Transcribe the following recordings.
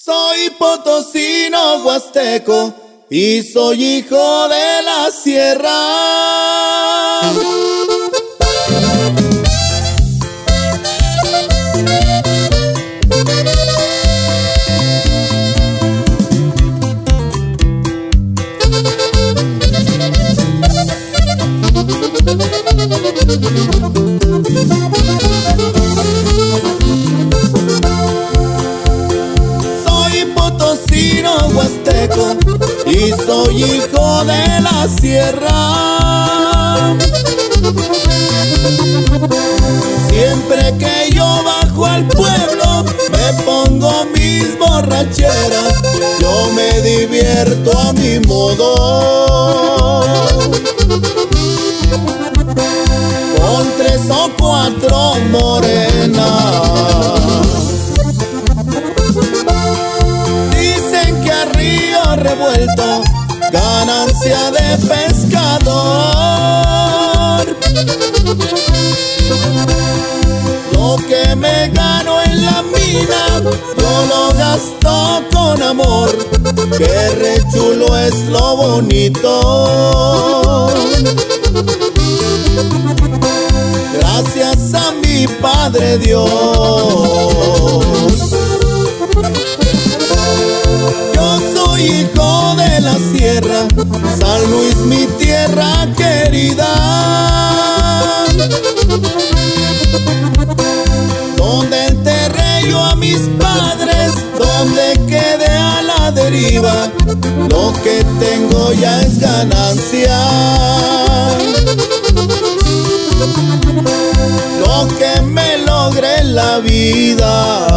Soy potosino huasteco y soy hijo de la sierra. Y soy hijo de la sierra. Siempre que yo bajo al pueblo me pongo mis borracheras, yo me divierto a mi modo. Con tres o cuatro morenas. Río revuelto, ganancia de pescador. Lo que me gano en la mina, yo lo gasto con amor. Que rechulo es lo bonito. Gracias a mi Padre Dios. Hijo de la sierra, San Luis mi tierra querida. Donde enterré yo a mis padres, donde quedé a la deriva, lo que tengo ya es ganancia. Lo que me logré en la vida.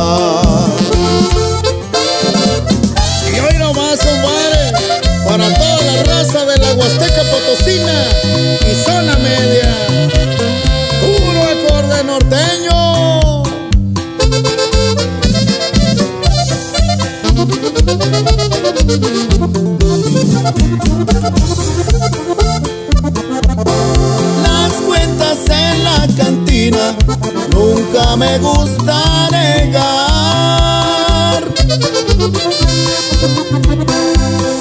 Las cuentas en la cantina nunca me gusta negar.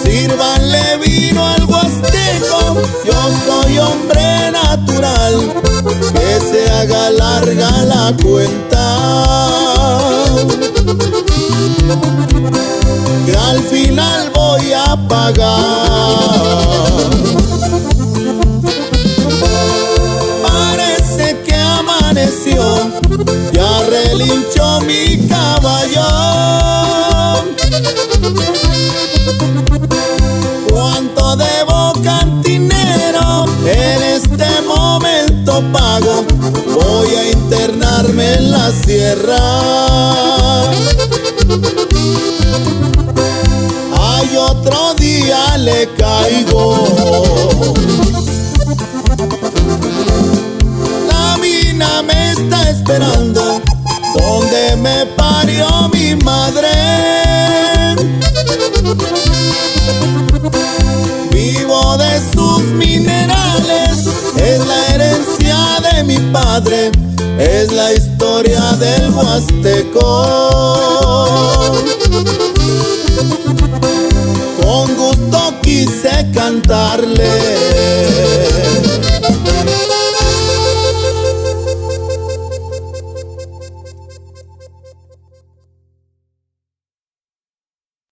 Sírvanle vino al huasteco, yo soy hombre natural, que se haga larga la cuenta. Al final voy a pagar. Parece que amaneció, ya relinchó mi caballo. ¿Cuánto debo cantinero? En este momento pago, voy a internarme en la sierra. Otro día le caigo. La mina me está esperando donde me parió mi madre. Vivo de sus minerales, es la herencia de mi padre, es la historia del Huasteco quise cantarle.